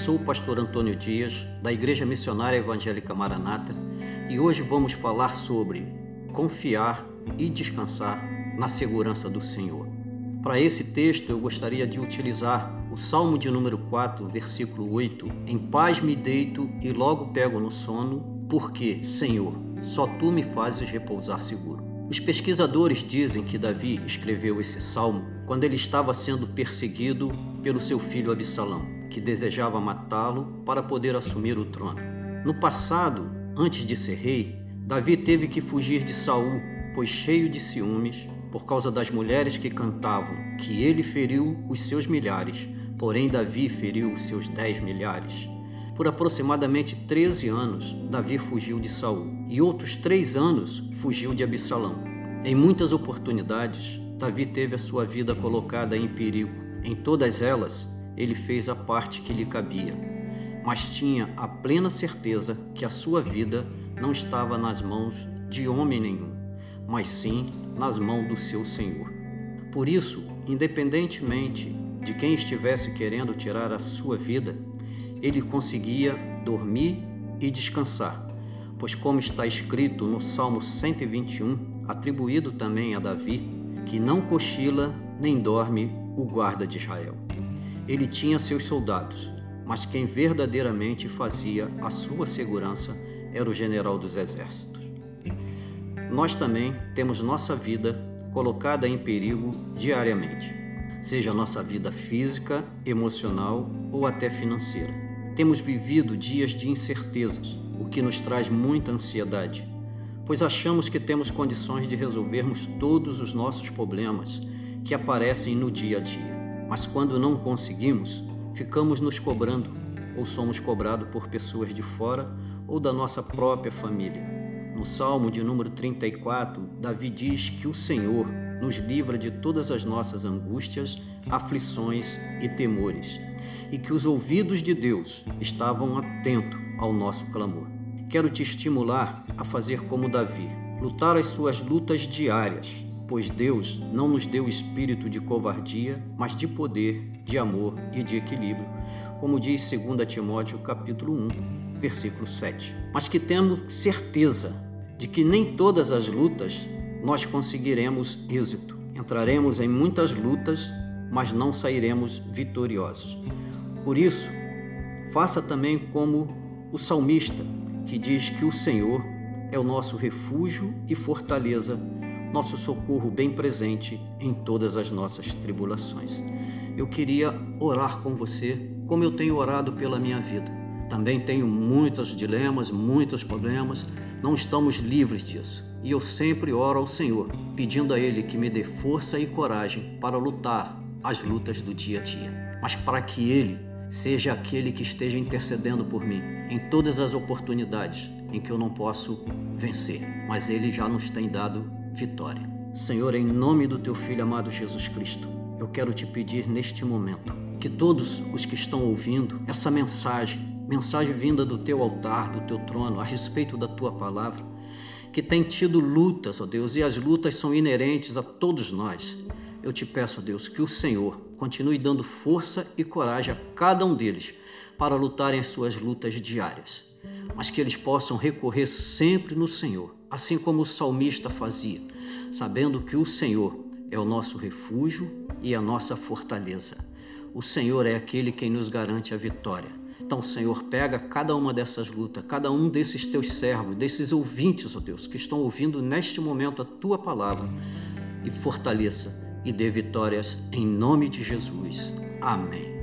sou o pastor Antônio Dias, da Igreja Missionária Evangélica Maranata, e hoje vamos falar sobre confiar e descansar na segurança do Senhor. Para esse texto, eu gostaria de utilizar o Salmo de número 4, versículo 8: Em paz me deito e logo pego no sono, porque, Senhor, só tu me fazes repousar seguro. Os pesquisadores dizem que Davi escreveu esse salmo quando ele estava sendo perseguido pelo seu filho Absalão, que desejava matá-lo para poder assumir o trono. No passado, antes de ser rei, Davi teve que fugir de Saul, pois cheio de ciúmes, por causa das mulheres que cantavam que ele feriu os seus milhares, porém Davi feriu os seus dez milhares. Por aproximadamente 13 anos, Davi fugiu de Saul e outros três anos fugiu de Absalão. Em muitas oportunidades, Davi teve a sua vida colocada em perigo. Em todas elas, ele fez a parte que lhe cabia, mas tinha a plena certeza que a sua vida não estava nas mãos de homem nenhum, mas sim nas mãos do seu Senhor. Por isso, independentemente de quem estivesse querendo tirar a sua vida, ele conseguia dormir e descansar, pois, como está escrito no Salmo 121, atribuído também a Davi, que não cochila nem dorme o guarda de Israel. Ele tinha seus soldados, mas quem verdadeiramente fazia a sua segurança era o general dos exércitos. Nós também temos nossa vida colocada em perigo diariamente, seja nossa vida física, emocional ou até financeira. Temos vivido dias de incertezas, o que nos traz muita ansiedade, pois achamos que temos condições de resolvermos todos os nossos problemas que aparecem no dia a dia. Mas quando não conseguimos, ficamos nos cobrando ou somos cobrados por pessoas de fora ou da nossa própria família. No Salmo de número 34, Davi diz que o Senhor nos livra de todas as nossas angústias, aflições e temores e que os ouvidos de Deus estavam atentos ao nosso clamor. Quero te estimular a fazer como Davi, lutar as suas lutas diárias, pois Deus não nos deu espírito de covardia, mas de poder, de amor e de equilíbrio, como diz 2 Timóteo capítulo 1, versículo 7. Mas que temos certeza de que nem todas as lutas nós conseguiremos êxito. Entraremos em muitas lutas, mas não sairemos vitoriosos. Por isso, faça também como o salmista, que diz que o Senhor é o nosso refúgio e fortaleza, nosso socorro bem presente em todas as nossas tribulações. Eu queria orar com você como eu tenho orado pela minha vida. Também tenho muitos dilemas, muitos problemas, não estamos livres disso. E eu sempre oro ao Senhor, pedindo a Ele que me dê força e coragem para lutar as lutas do dia a dia. Mas para que Ele seja aquele que esteja intercedendo por mim em todas as oportunidades em que eu não posso vencer, mas Ele já nos tem dado vitória. Senhor, em nome do Teu Filho amado Jesus Cristo, eu quero te pedir neste momento que todos os que estão ouvindo essa mensagem, mensagem vinda do Teu altar, do Teu trono, a respeito da Tua palavra, que tem tido lutas, ó Deus, e as lutas são inerentes a todos nós. Eu te peço, Deus, que o Senhor continue dando força e coragem a cada um deles para lutarem as suas lutas diárias, mas que eles possam recorrer sempre no Senhor, assim como o salmista fazia, sabendo que o Senhor é o nosso refúgio e a nossa fortaleza. O Senhor é aquele quem nos garante a vitória. Então, Senhor, pega cada uma dessas lutas, cada um desses teus servos, desses ouvintes, ó oh Deus, que estão ouvindo neste momento a tua palavra e fortaleça e dê vitórias em nome de Jesus. Amém.